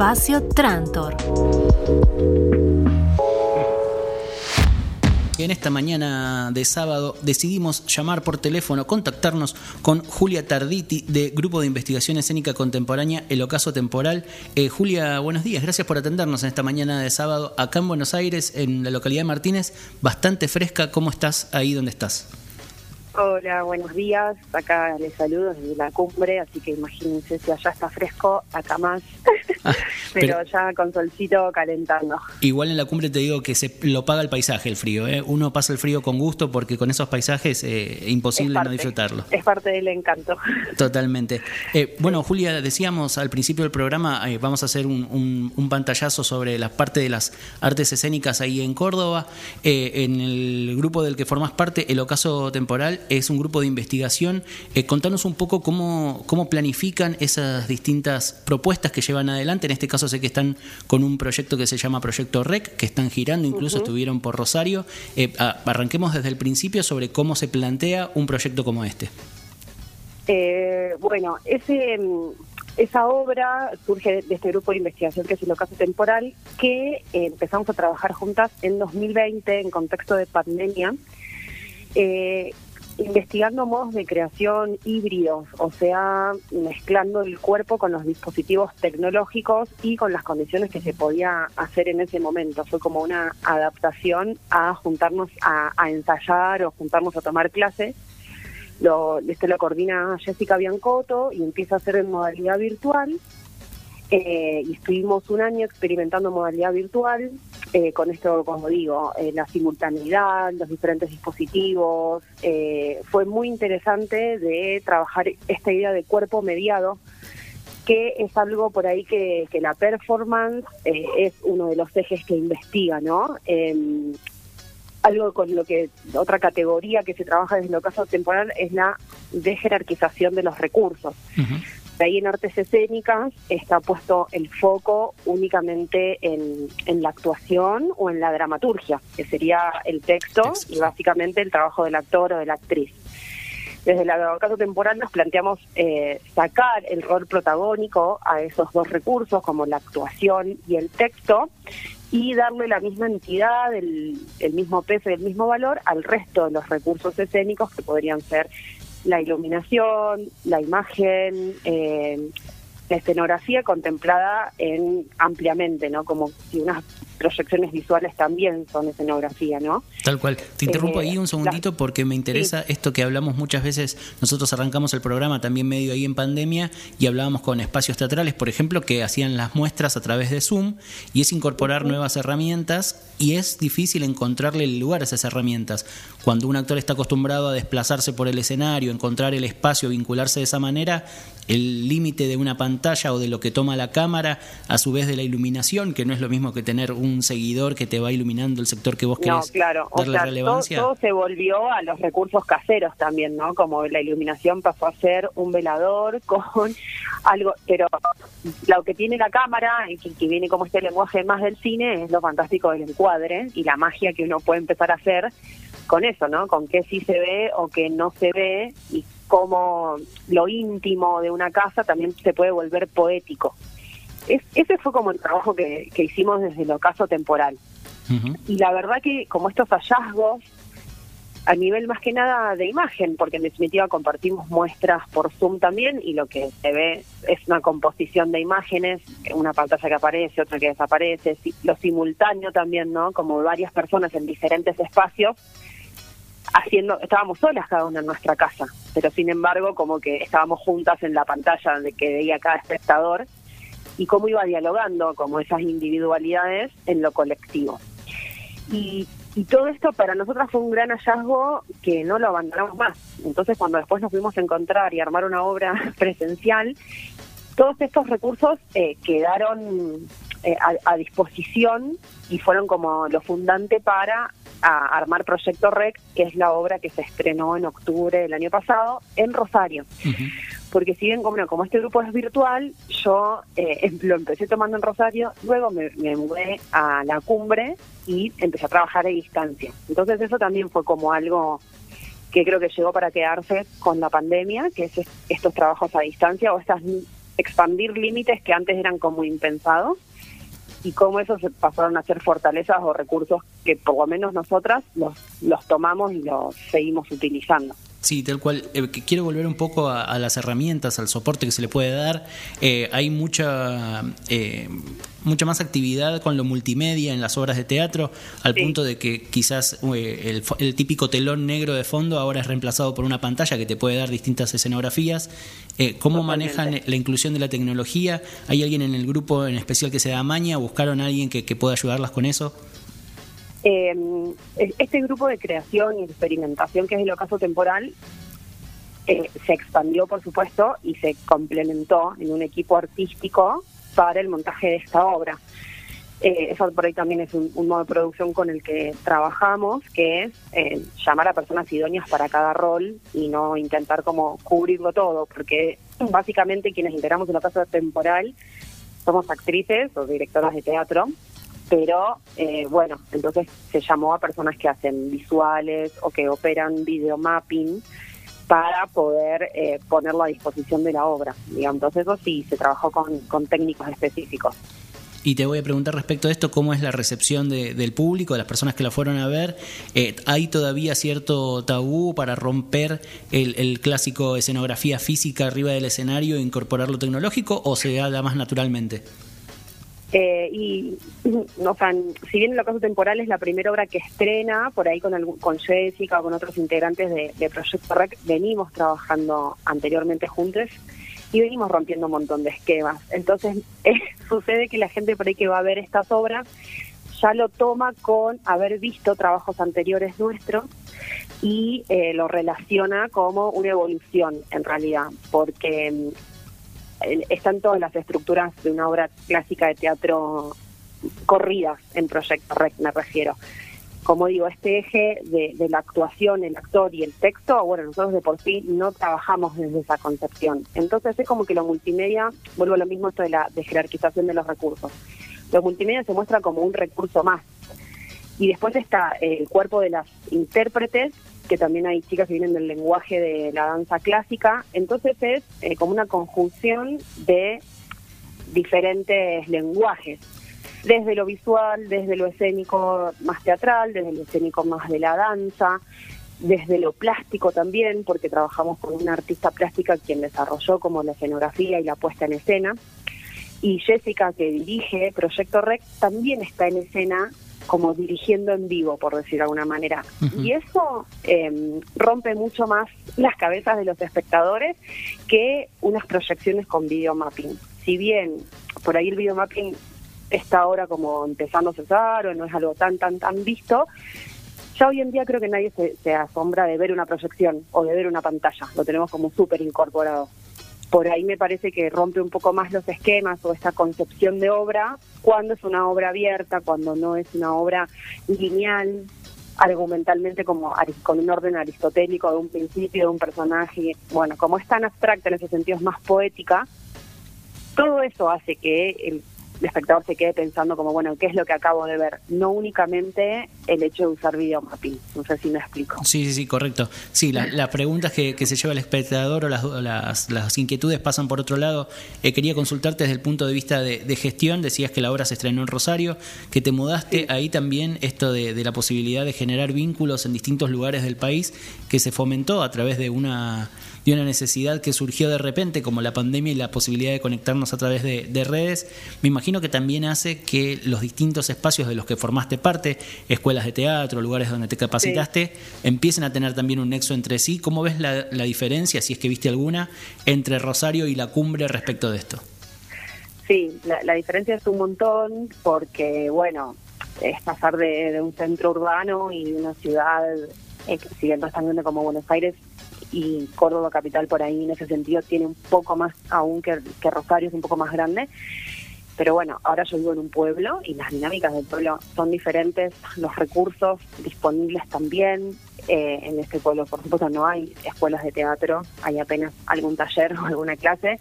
Espacio Trantor. En esta mañana de sábado decidimos llamar por teléfono, contactarnos con Julia Tarditi de Grupo de Investigación Escénica Contemporánea El Ocaso Temporal. Eh, Julia, buenos días, gracias por atendernos en esta mañana de sábado acá en Buenos Aires, en la localidad de Martínez, bastante fresca. ¿Cómo estás ahí donde estás? Hola, buenos días. Acá les saludo desde la cumbre, así que imagínense si allá está fresco, acá más. Ah, pero, ya con solcito calentando. Igual en la cumbre te digo que se lo paga el paisaje el frío. ¿eh? Uno pasa el frío con gusto porque con esos paisajes eh, es imposible no disfrutarlo. Es parte del encanto. Totalmente. Eh, bueno, Julia, decíamos al principio del programa, eh, vamos a hacer un, un, pantallazo sobre la parte de las artes escénicas ahí en Córdoba. en el grupo del que formás parte, el Ocaso Temporal, es un grupo de investigación. Eh, contanos un poco cómo, cómo planifican esas distintas propuestas que llevan adelante. En este caso sé que están con un proyecto que se llama Proyecto REC, que están girando, incluso estuvieron por Rosario. Eh, arranquemos desde el principio sobre cómo se plantea un proyecto como este. Eh, bueno, ese esa obra surge de este grupo de investigación que es el ocaso temporal, que empezamos a trabajar juntas en 2020 en contexto de pandemia. Eh, investigando modos de creación híbridos, o sea, mezclando el cuerpo con los dispositivos tecnológicos y con las condiciones que se podía hacer en ese momento. Fue como una adaptación a juntarnos a, ensayar o juntarnos a tomar clases. Lo, este lo coordina Jessica Biancotto y empieza a hacer en modalidad virtual. Eh, y estuvimos un año experimentando modalidad virtual eh, con esto, como digo, eh, la simultaneidad, los diferentes dispositivos. Eh, fue muy interesante de trabajar esta idea de cuerpo mediado, que es algo por ahí que, que la performance es uno de los ejes que investiga, ¿no? Em, algo con lo que otra categoría que se trabaja desde el ocaso temporal es la jerarquización de los recursos ahí en artes escénicas está puesto el foco únicamente en, en, la actuación o en la dramaturgia, que sería el texto y básicamente el trabajo del actor o de la actriz. Desde el caso temporal nos planteamos eh, sacar el rol protagónico a esos dos recursos, como la actuación y el texto, y darle la misma entidad, el, el mismo peso y el mismo valor al resto de los recursos escénicos que podrían ser la iluminación, la imagen, eh, la escenografía contemplada en ampliamente, ¿no? Como si unas proyecciones visuales también son escenografía, ¿no? Tal cual. Te interrumpo ahí un segundito porque me interesa esto que hablamos muchas veces. Nosotros arrancamos el programa también medio ahí en pandemia y hablábamos con espacios teatrales, por ejemplo, que hacían las muestras a través de Zoom y es incorporar nuevas herramientas y es difícil encontrarle el lugar a esas herramientas. Cuando un actor está acostumbrado a desplazarse por el escenario, encontrar el espacio, vincularse de esa manera, el límite de una pantalla o de lo que toma la cámara, a su vez de la iluminación, que no es lo mismo que tener un seguidor que te va iluminando el sector que vos querés no, claro. darle relevancia. Todo, se volvió a los recursos caseros también, ¿no? Como la iluminación pasó a ser un velador con algo, pero lo que tiene la cámara, y que, viene como este lenguaje más del cine, es lo fantástico del encuadre y la magia que uno puede empezar a hacer con eso, ¿no? Con qué sí se ve o qué no se ve y cómo lo íntimo de una casa también se puede volver poético. Es, ese fue como el trabajo que, hicimos desde el ocaso temporal. Y la verdad que como estos hallazgos, a nivel más que nada de imagen, porque en definitiva compartimos muestras por Zoom también y lo que se ve es una composición de imágenes, una pantalla que aparece, otra que desaparece, lo simultáneo también, ¿no? Como varias personas en diferentes espacios haciendo, estábamos solas cada una en nuestra casa, pero sin embargo como que estábamos juntas en la pantalla donde que veía cada espectador y cómo iba dialogando como esas individualidades en lo colectivo. Y, todo esto para nosotras fue un gran hallazgo que no lo abandonamos más. Entonces cuando después nos fuimos a encontrar y armar una obra presencial, todos estos recursos eh, quedaron eh, a, disposición y fueron como lo fundante para armar Proyecto Rec, que es la obra que se estrenó en octubre del año pasado en Rosario. Porque si bien como, como este grupo es virtual, yo eh, lo empecé tomando en Rosario, luego me, me, mudé a la cumbre y empecé a trabajar a distancia. Entonces eso también fue como algo que creo que llegó para quedarse con la pandemia, que es estos trabajos a distancia o estas expandir límites que antes eran como impensados y cómo esos pasaron a ser fortalezas o recursos que por lo menos nosotras los, los tomamos y los seguimos utilizando. Sí, tal cual. Eh, quiero volver un poco a, las herramientas, al soporte que se le puede dar. Eh, hay mucha, eh, mucha más actividad con lo multimedia en las obras de teatro, al punto de que quizás el, el, típico telón negro de fondo ahora es reemplazado por una pantalla que te puede dar distintas escenografías. ¿Cómo manejan la inclusión de la tecnología? ¿Hay alguien en el grupo en especial que se da maña? ¿Buscaron a alguien que, que pueda ayudarlas con eso? Eh, este grupo de creación y experimentación, que es el ocaso temporal, eh, se expandió, por supuesto, y se complementó en un equipo artístico para el montaje de esta obra. Eh, eso por ahí también es un, modo de producción con el que trabajamos, que es eh, llamar a personas idóneas para cada rol y no intentar como cubrirlo todo, porque básicamente quienes integramos el ocaso temporal somos actrices o directoras de teatro pero eh, bueno, entonces se llamó a personas que hacen visuales o que operan videomapping para poder eh, ponerlo a disposición de la obra. Digamos. Entonces eso sí, se trabajó con, técnicos específicos. Y te voy a preguntar respecto a esto, ¿cómo es la recepción del público, de las personas que la fueron a ver? Eh, ¿Hay todavía cierto tabú para romper el, el, clásico escenografía física arriba del escenario e incorporar lo tecnológico o se da más naturalmente? Eh, y, no, si bien el ocaso temporal es la primera obra que estrena, por ahí con, con Jessica o con otros integrantes de, Proyecto Rec, venimos trabajando anteriormente juntos y venimos rompiendo un montón de esquemas. Entonces, eh, sucede que la gente por ahí que va a ver estas obras ya lo toma con haber visto trabajos anteriores nuestros y eh, lo relaciona como una evolución en realidad, porque mm, están todas las estructuras de una obra clásica de teatro corridas en Proyecto Rec, me refiero. Como digo, este eje de, la actuación, el actor y el texto, bueno, nosotros de por sí no trabajamos desde esa concepción. Entonces es como que lo multimedia, vuelvo a lo mismo esto de la de jerarquización de los recursos. Lo multimedia se muestra como un recurso más. Y después está el cuerpo de las intérpretes que también hay chicas que vienen del lenguaje de la danza clásica, entonces es eh, como una conjunción de diferentes lenguajes, desde lo visual, desde lo escénico más teatral, desde lo escénico más de la danza, desde lo plástico también, porque trabajamos con una artista plástica quien desarrolló como la escenografía y la puesta en escena, y Jessica que dirige Proyecto Rec también está en escena como dirigiendo en vivo, por decir de alguna manera. Y eso em, rompe mucho más las cabezas de los espectadores que unas proyecciones con videomapping. Si bien por ahí el videomapping está ahora como empezando a cesar o no es algo tan, tan, tan visto, ya hoy en día creo que nadie se, se asombra de ver una proyección o de ver una pantalla. Lo tenemos como súper incorporado por ahí me parece que rompe un poco más los esquemas o esta concepción de obra cuando es una obra abierta, cuando no es una obra lineal, argumentalmente como con un orden aristotélico de un principio, de un personaje. Bueno, como es tan abstracta en ese sentido, es más poética, todo eso hace que el el espectador se quede pensando como, bueno, ¿qué es lo que acabo de ver? No únicamente el hecho de usar videomapping. No sé si me explico. Sí, sí, sí, correcto. Sí, las preguntas que, se lleva el espectador o las, las, inquietudes pasan por otro lado. Eh, quería consultarte desde el punto de vista de, gestión. Decías que la obra se estrenó en Rosario, que te mudaste ahí también esto de, de la posibilidad de generar vínculos en distintos lugares del país que se fomentó a través de una de una necesidad que surgió de repente, como la pandemia y la posibilidad de conectarnos a través de, redes, me imagino que también hace que los distintos espacios de los que formaste parte, escuelas de teatro, lugares donde te capacitaste, empiecen a tener también un nexo entre sí. ¿Cómo ves la, diferencia, si es que viste alguna, entre Rosario y la cumbre respecto de esto? Sí, la, diferencia es un montón porque, bueno, es pasar de, un centro urbano y de una ciudad, eh, tan grande como Buenos Aires, y Córdoba Capital por ahí en ese sentido tiene un poco más aún que, Rosario, es un poco más grande. Pero bueno, ahora yo vivo en un pueblo y las dinámicas del pueblo son diferentes, los recursos disponibles también. Eh, en este pueblo, por supuesto, no hay escuelas de teatro, hay apenas algún taller o alguna clase.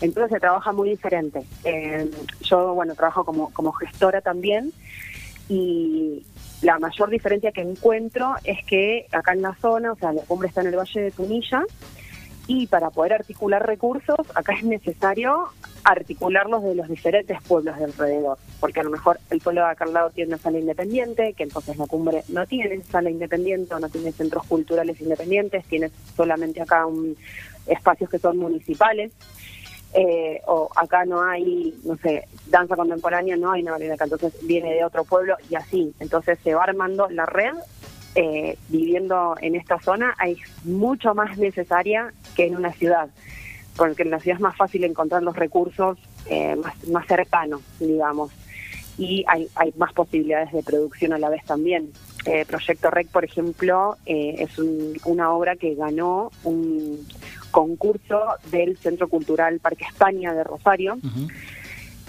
Entonces se trabaja muy diferente. Eh, yo, bueno, trabajo como, como gestora también y, la mayor diferencia que encuentro es que acá en la zona, o sea, la cumbre está en el Valle de Tunilla y para poder articular recursos, acá es necesario articularlos de los diferentes pueblos de alrededor, porque a lo mejor el pueblo de acá al lado tiene una sala independiente, que entonces la cumbre no tiene sala independiente no tiene centros culturales independientes, tiene solamente acá un, espacios que son municipales. Eh, o acá no hay, no sé, danza contemporánea, no hay una acá, entonces viene de otro pueblo y así. Entonces se va armando la red eh, viviendo en esta zona hay mucho más necesaria que en una ciudad, porque en la ciudad es más fácil encontrar los recursos eh, más, más cercanos, digamos, y hay, hay más posibilidades de producción a la vez también. Eh, Proyecto REC, por ejemplo, es una obra que ganó un concurso del Centro Cultural Parque España de Rosario.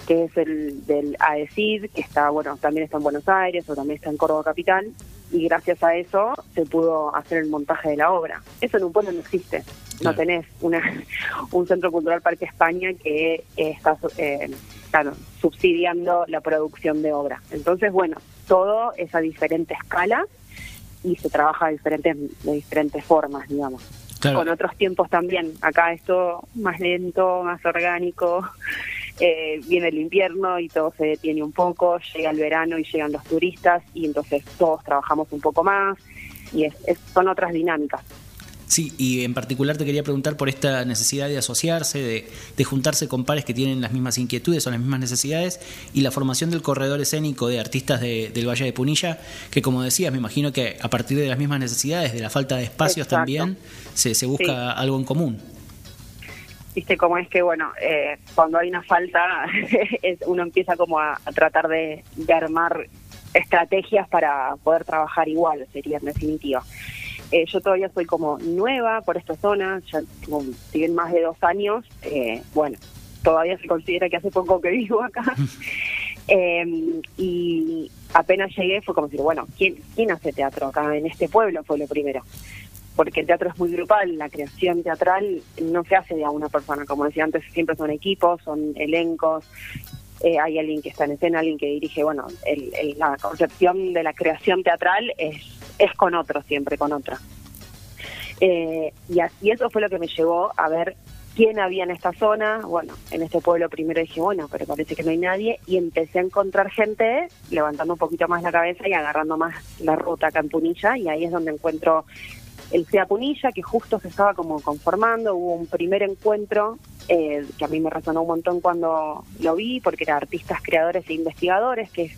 que es el del AECID, que está, bueno, también está en Buenos Aires o también está en Córdoba Capital, y gracias a eso se pudo hacer el montaje de la obra. Eso en un pueblo no existe. No tenés una, un Centro Cultural Parque España que está eh, subsidiando la producción de obra. Entonces, bueno, todo es a diferente escala y se trabaja de diferentes, de diferentes formas, digamos. Con otros tiempos también. Acá esto más lento, más orgánico. Eh, viene el invierno y todo se detiene un poco, llega el verano y llegan los turistas y entonces todos trabajamos un poco más y es, son otras dinámicas. Sí, y en particular te quería preguntar por esta necesidad de asociarse, de, juntarse con pares que tienen las mismas inquietudes o las mismas necesidades, y la formación del corredor escénico de artistas del Valle de Punilla, que como decías, me imagino que a partir de las mismas necesidades, de la falta de espacios también, se, se busca algo en común. Viste cómo es que, bueno, eh, cuando hay una falta, uno empieza como a, tratar de, armar estrategias para poder trabajar igual, sería en definitiva. Eh, yo todavía soy como nueva por esta zona, ya tengo, siguen más de dos años, eh, bueno, todavía se considera que hace poco que vivo acá. y apenas llegué fue como decir, bueno, ¿quién, ¿quién hace teatro acá en este pueblo? Fue lo primero porque el teatro es muy grupal, la creación teatral no se hace de a una persona, como decía antes, siempre son equipos, son elencos, eh, hay alguien que está en escena, alguien que dirige, bueno, la concepción de la creación teatral es, es con otro, siempre con otra. Eh, y, y eso fue lo que me llevó a ver quién había en esta zona. Bueno, en este pueblo primero dije, bueno, pero parece que no hay nadie. Y empecé a encontrar gente levantando un poquito más la cabeza y agarrando más la ruta a Campunilla. Y ahí es donde encuentro el SEA Punilla, que justo se estaba como conformando, hubo un primer encuentro eh, que a mí me resonó un montón cuando lo vi, porque era artistas, creadores e investigadores, que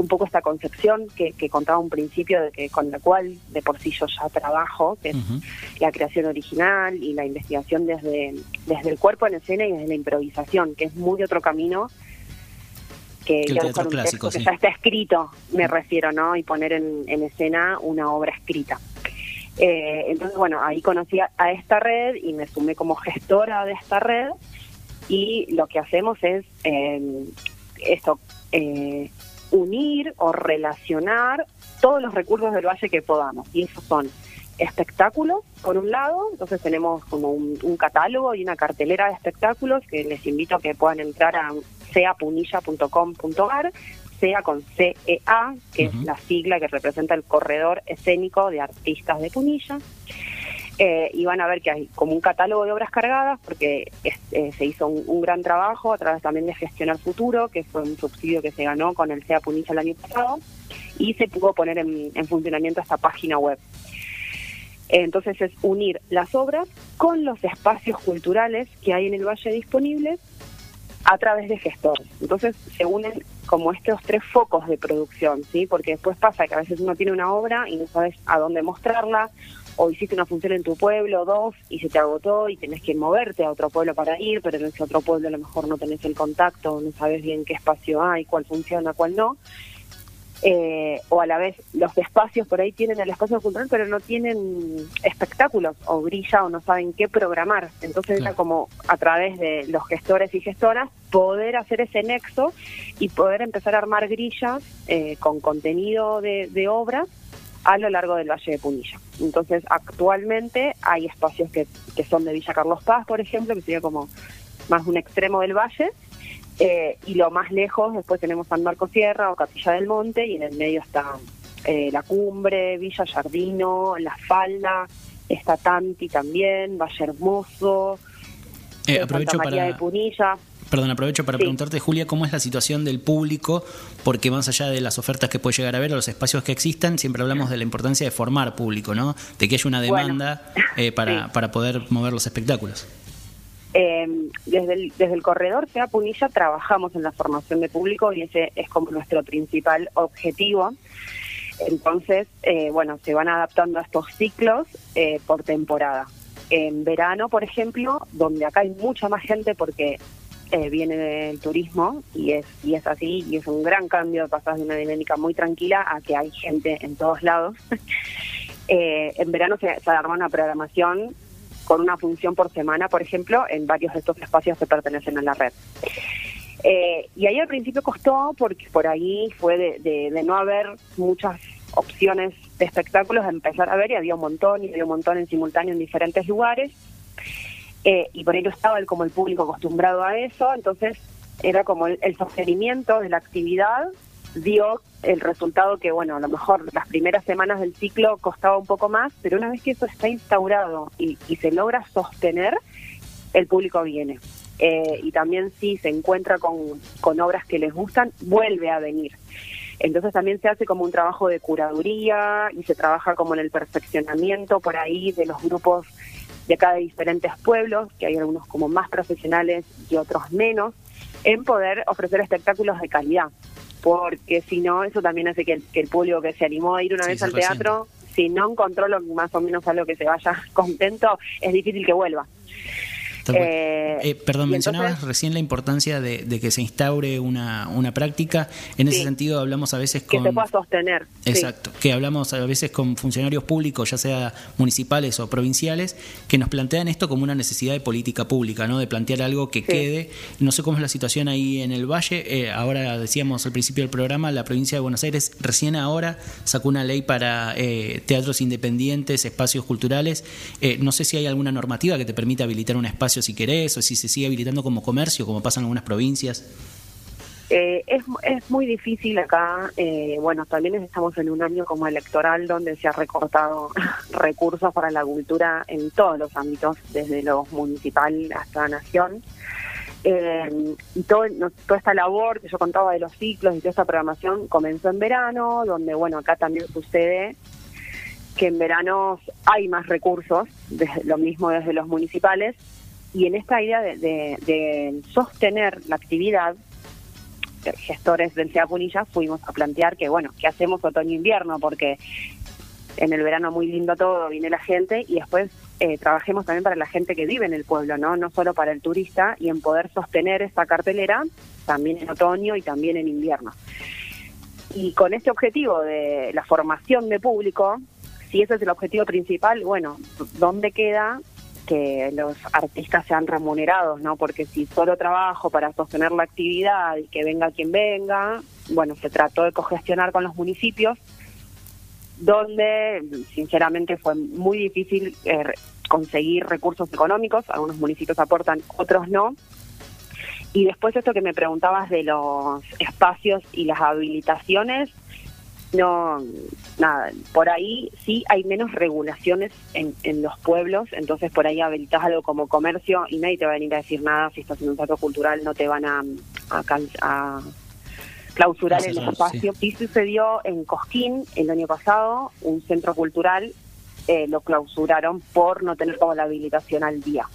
un poco esta concepción que, contaba un principio de que con la cual de por sí yo ya trabajo, que es la creación original y la investigación desde, desde el cuerpo en escena y desde la improvisación, que es muy otro camino que, ya un texto que ya está escrito, me refiero, ¿no? Y poner en, en escena una obra escrita. Eh, entonces, bueno, ahí conocí a, esta red y me sumé como gestora de esta red y lo que hacemos es eh, esto, eh, unir o relacionar todos los recursos del valle que podamos. Y esos son espectáculos, por un lado, entonces tenemos como un, un, catálogo y una cartelera de espectáculos que les invito a que puedan entrar a seapunilla.com.ar sea con CEA, que es la sigla que representa el corredor escénico de artistas de Punilla. Eh, y van a ver que hay como un catálogo de obras cargadas, porque eh, se hizo un, gran trabajo a través también de Gestionar Futuro, que fue un subsidio que se ganó con el CEA Punilla el año pasado, y se pudo poner en, en funcionamiento esta página web. Entonces es unir las obras con los espacios culturales que hay en el valle disponibles a través de gestores. Entonces se unen como estos tres focos de producción, ¿sí? Porque después pasa que a veces uno tiene una obra y no sabes a dónde mostrarla, o hiciste una función en tu pueblo, dos, y se te agotó y tenés que moverte a otro pueblo para ir, pero en ese otro pueblo a lo mejor no tenés el contacto, no sabes bien qué espacio hay, cuál funciona, cuál no. Eh, o a la vez los espacios por ahí tienen el espacio cultural pero no tienen espectáculos o brilla o no saben qué programar entonces era como a través de los gestores y gestoras poder hacer ese nexo y poder empezar a armar grillas eh, con contenido de, de obras a lo largo del Valle de Punilla. Entonces, actualmente hay espacios que, que son de Villa Carlos Paz, por ejemplo, que sería como más un extremo del valle, eh, y lo más lejos, después tenemos San Marcos Sierra o Capilla del Monte, y en el medio está eh, la cumbre, Villa Jardino, La Falda, está Tanti también, Valle Hermoso, eh, aprovecho Santa María para... de Punilla. Perdón, aprovecho para preguntarte, Julia, ¿cómo es la situación del público? Porque más allá de las ofertas que puede llegar a ver o los espacios que existan, siempre hablamos de la importancia de formar público, ¿no? De que haya una demanda eh, para, para poder mover los espectáculos. Eh, desde, el, desde el corredor sea Punilla trabajamos en la formación de público y ese es como nuestro principal objetivo. Entonces, eh, bueno, se van adaptando a estos ciclos eh, por temporada. En verano, por ejemplo, donde acá hay mucha más gente porque eh, viene del turismo y es y es así y es un gran cambio de pasar de una dinámica muy tranquila a que hay gente en todos lados. eh, en verano se, se arma una programación con una función por semana, por ejemplo, en varios de estos espacios que pertenecen a la red. Eh, y ahí al principio costó porque por ahí fue de, de, de, no haber muchas opciones de espectáculos, de empezar a ver y había un montón y había un montón en simultáneo en diferentes lugares. Eh, y por ahí no estaba el, como el público acostumbrado a eso, entonces era como el, el, sostenimiento de la actividad dio el resultado que, bueno, a lo mejor las primeras semanas del ciclo costaba un poco más, pero una vez que eso está instaurado y, y se logra sostener, el público viene. Eh, y también si se encuentra con, con obras que les gustan, vuelve a venir. Entonces también se hace como un trabajo de curaduría y se trabaja como en el perfeccionamiento por ahí de los grupos de cada diferentes pueblos, que hay algunos como más profesionales y otros menos, en poder ofrecer espectáculos de calidad. Porque si no, eso también hace que el, que el público que se animó a ir una sí, vez al teatro, si no encontró lo, más o menos algo que se vaya contento, es difícil que vuelva. Eh, eh, perdón, mencionabas entonces, recién la importancia de, de, que se instaure una, una práctica. En sí, ese sentido hablamos a veces con... Que se pueda sostener. Exacto, sí. que hablamos a veces con funcionarios públicos, ya sea municipales o provinciales, que nos plantean esto como una necesidad de política pública, ¿no? De plantear algo que sí. quede. No sé cómo es la situación ahí en el Valle. Eh, ahora decíamos al principio del programa, la provincia de Buenos Aires recién ahora sacó una ley para eh, teatros independientes, espacios culturales. no sé si hay alguna normativa que te permita habilitar un espacio si querés o si se sigue habilitando como comercio, como pasa en algunas provincias? Eh, es, es muy difícil acá, eh, bueno, también estamos en un año como electoral donde se ha recortado recursos para la cultura en todos los ámbitos, desde lo municipal hasta nación. Eh, y todo, toda esta labor que yo contaba de los ciclos y toda esta programación comenzó en verano, donde, bueno, acá también sucede que en verano hay más recursos, desde, lo mismo desde los municipales, y en esta idea de, de, sostener la actividad, gestores del CEA Punilla fuimos a plantear que, bueno, ¿qué hacemos otoño-invierno? Porque en el verano muy lindo todo, viene la gente y después eh, trabajemos también para la gente que vive en el pueblo, ¿no? No solo para el turista y en poder sostener esta cartelera también en otoño y también en invierno. Y con este objetivo de la formación de público, si ese es el objetivo principal, bueno, ¿dónde queda que los artistas sean remunerados, ¿no? Porque si solo trabajo para sostener la actividad y que venga quien venga, bueno, se trató de cogestionar con los municipios, donde sinceramente fue muy difícil eh, conseguir recursos económicos, algunos municipios aportan, otros no. Y después esto que me preguntabas de los espacios y las habilitaciones, no, nada, por ahí sí hay menos regulaciones en, en los pueblos, entonces por ahí habilitas algo como comercio y nadie te va a venir a decir nada, si estás en un centro cultural no te van a, a, a clausurar el espacio. Sí. sí. sucedió en Cosquín el año pasado, un centro cultural eh, lo clausuraron por no tener como la habilitación al día.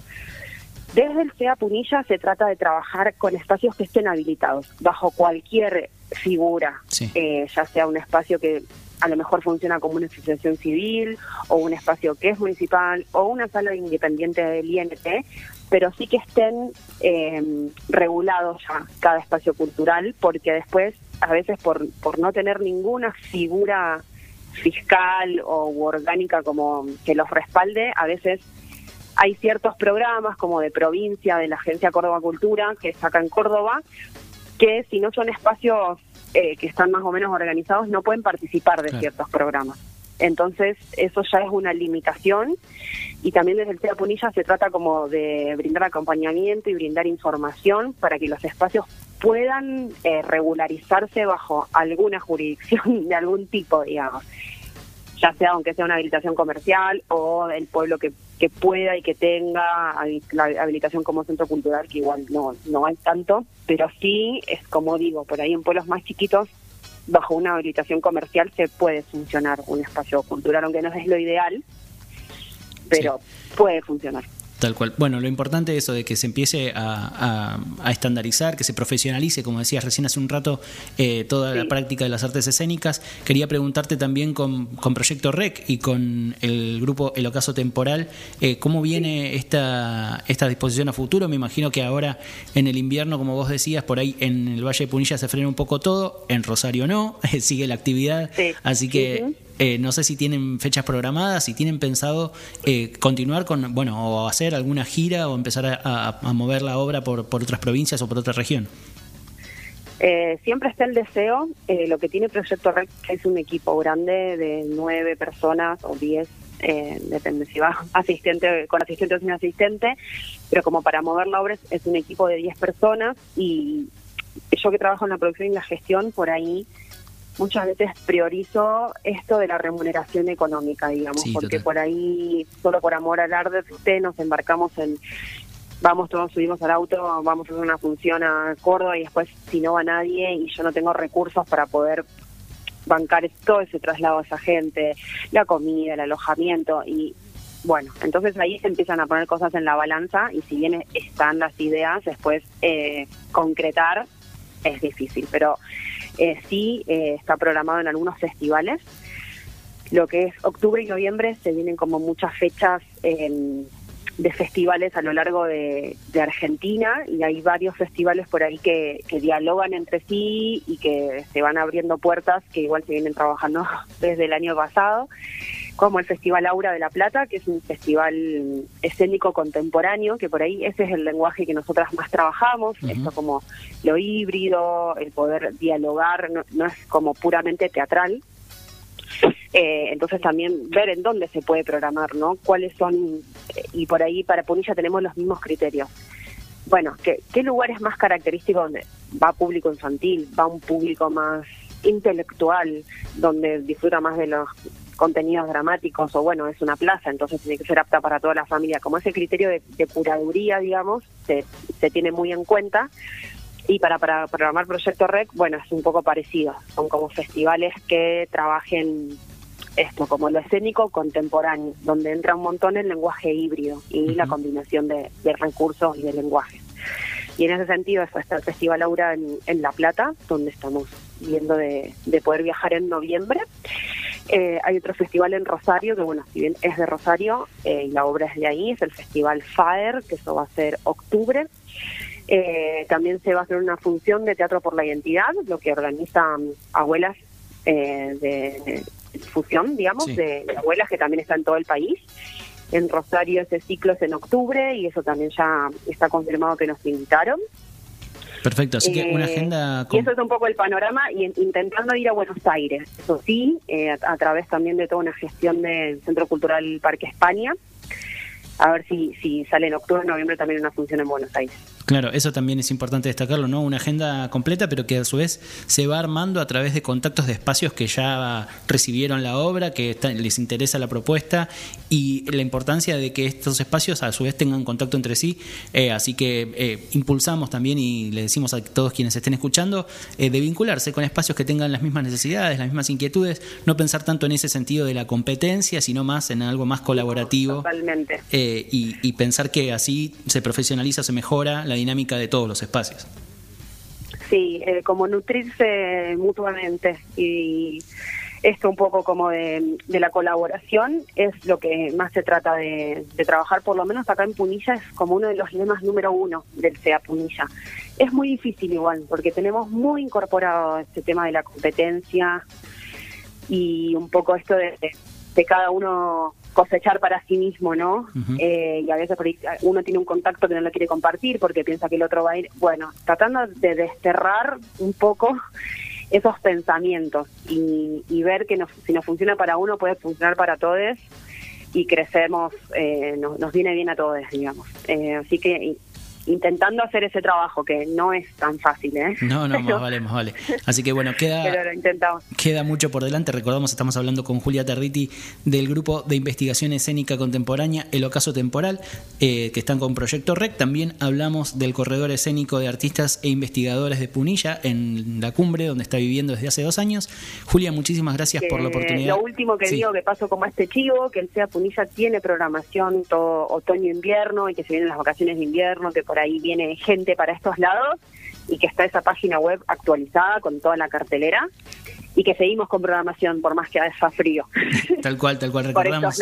Desde el CEA Punilla se trata de trabajar con espacios que estén habilitados, bajo cualquier figura, sí. eh, ya sea un espacio que a lo mejor funciona como una asociación civil o un espacio que es municipal o una sala independiente del INT, pero sí que estén eh, regulados ya cada espacio cultural, porque después, a veces por, por no tener ninguna figura fiscal o orgánica como que los respalde, a veces hay ciertos programas como de provincia de la Agencia Córdoba Cultura que saca en Córdoba que si no son espacios eh, que están más o menos organizados no pueden participar de claro. ciertos programas. Entonces eso ya es una limitación y también desde el CEA Punilla se trata como de brindar acompañamiento y brindar información para que los espacios puedan eh, regularizarse bajo alguna jurisdicción de algún tipo, digamos. Ya sea aunque sea una habilitación comercial o el pueblo que, que pueda y que tenga la habilitación como centro cultural, que igual no, no hay tanto, pero sí es como digo, por ahí en pueblos más chiquitos, bajo una habilitación comercial se puede funcionar un espacio cultural, aunque no es lo ideal, pero puede funcionar. Tal cual. Bueno, lo importante es eso de que se empiece a, estandarizar, que se profesionalice, como decías recién hace un rato, eh, toda la práctica de las artes escénicas. Quería preguntarte también con, Proyecto REC y con el grupo El Ocaso Temporal, eh, ¿cómo viene esta, esta disposición a futuro? Me imagino que ahora en el invierno, como vos decías, por ahí en el Valle de Punilla se frena un poco todo, en Rosario no, sigue la actividad. Así que eh, no sé si tienen fechas programadas, si tienen pensado eh, continuar con, bueno, o hacer alguna gira o empezar a, mover la obra por, otras provincias o por otra región. Eh, siempre está el deseo. lo que tiene Proyecto Rec es un equipo grande de nueve personas o diez, depende si va asistente con asistente o sin asistente, pero como para mover la obra es, un equipo de diez personas y yo que trabajo en la producción y la gestión, por ahí muchas veces priorizo esto de la remuneración económica, digamos, porque por ahí, solo por amor al arte, nos embarcamos en, vamos todos, subimos al auto, vamos a hacer una función a Córdoba y después si no va nadie y yo no tengo recursos para poder bancar todo ese traslado a esa gente, la comida, el alojamiento y bueno, entonces ahí se empiezan a poner cosas en la balanza y si bien están las ideas, después eh, concretar es difícil, pero eh, sí eh, está programado en algunos festivales. Lo que es octubre y noviembre se vienen como muchas fechas de festivales a lo largo de, Argentina y hay varios festivales por ahí que, que, dialogan entre sí y que se van abriendo puertas que igual se vienen trabajando desde el año pasado como el Festival Aura de la Plata, que es un festival escénico contemporáneo, que por ahí ese es el lenguaje que nosotras más trabajamos, esto como lo híbrido, el poder dialogar, no, es como puramente teatral. Eh, entonces también ver en dónde se puede programar, ¿no? Cuáles son, y por ahí para Punilla tenemos los mismos criterios. Bueno, ¿qué, qué lugar es más característico donde va público infantil, va un público más intelectual, donde disfruta más de los contenidos dramáticos o bueno, es una plaza, entonces tiene que ser apta para toda la familia. Como ese criterio de, de curaduría, digamos, se, se, tiene muy en cuenta. Y para, para programar Proyecto REC, bueno, es un poco parecido. Son como festivales que trabajen esto, como lo escénico contemporáneo, donde entra un montón el lenguaje híbrido y la combinación de, recursos y de lenguajes. Y en ese sentido, eso está el Festival Aura en, en La Plata, donde estamos viendo de, de poder viajar en noviembre. Eh, hay otro festival en Rosario, que bueno, si bien es de Rosario eh, y la obra es de ahí, es el Festival FAER, que eso va a ser octubre. Eh, también se va a hacer una función de Teatro por la Identidad, lo que organizan abuelas de, fusión, digamos, de, abuelas que también están en todo el país. En Rosario ese ciclo es en octubre y eso también ya está confirmado que nos invitaron. Perfecto, así que una eh, agenda... Y eso es un poco el panorama y intentando ir a Buenos Aires, eso sí, eh, a, través también de toda una gestión del Centro Cultural Parque España, a ver si, si sale en octubre o noviembre también una función en Buenos Aires. Claro, eso también es importante destacarlo, ¿no? Una agenda completa, pero que a su vez se va armando a través de contactos de espacios que ya recibieron la obra, que les interesa la propuesta y la importancia de que estos espacios a su vez tengan contacto entre sí. Eh, así que eh, impulsamos también y le decimos a todos quienes estén escuchando eh, de vincularse con espacios que tengan las mismas necesidades, las mismas inquietudes, no pensar tanto en ese sentido de la competencia, sino más en algo más colaborativo. Totalmente. Y, y pensar que así se profesionaliza, se mejora la dinámica de todos los espacios. Sí, eh, como nutrirse mutuamente y esto un poco como de, la colaboración es lo que más se trata de, trabajar, por lo menos acá en Punilla es como uno de los lemas número uno del CEA Punilla. Es muy difícil igual, porque tenemos muy incorporado este tema de la competencia y un poco esto de, de cada uno cosechar para sí mismo, ¿no? Eh, y a veces uno tiene un contacto que no lo quiere compartir porque piensa que el otro va a ir, bueno, tratando de desterrar un poco esos pensamientos y, ver que si no funciona para uno puede funcionar para todos y crecemos, eh, nos, viene bien a todos, digamos. Eh, así que intentando hacer ese trabajo que no es tan fácil, ¿eh? No, no, más vale, más vale. Así que bueno, queda, queda mucho por delante. Recordamos, estamos hablando con Julia Tarditi del grupo de investigación escénica contemporánea El Ocaso Temporal, eh, que están con Proyecto REC. También hablamos del corredor escénico de artistas e investigadores de Punilla en la cumbre, donde está viviendo desde hace dos años. Julia, muchísimas gracias por la oportunidad. Lo último que digo, que paso como este chivo, que el SEA Punilla tiene programación todo otoño-invierno y que se vienen las vacaciones de invierno, que por ahí viene gente para estos lados y que está esa página web actualizada con toda la cartelera y que seguimos con programación por más que haga frío. Tal cual, tal cual recordamos.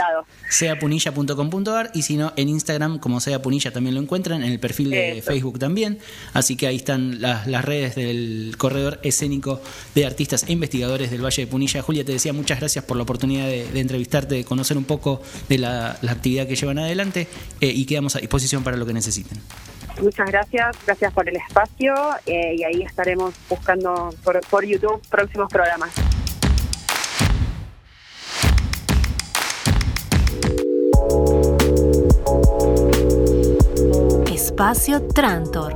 seapunilla.com.ar y si no en Instagram como sea punilla también lo encuentran, en el perfil de Facebook también. Así que ahí están las, redes del corredor escénico de artistas e investigadores del Valle de Punilla. Julia, te decía muchas gracias por la oportunidad de, entrevistarte, de conocer un poco de la, actividad que llevan adelante eh, y quedamos a disposición para lo que necesiten. Muchas gracias, gracias por el espacio eh, y ahí estaremos buscando por, por YouTube próximos programas. Espacio Trantor.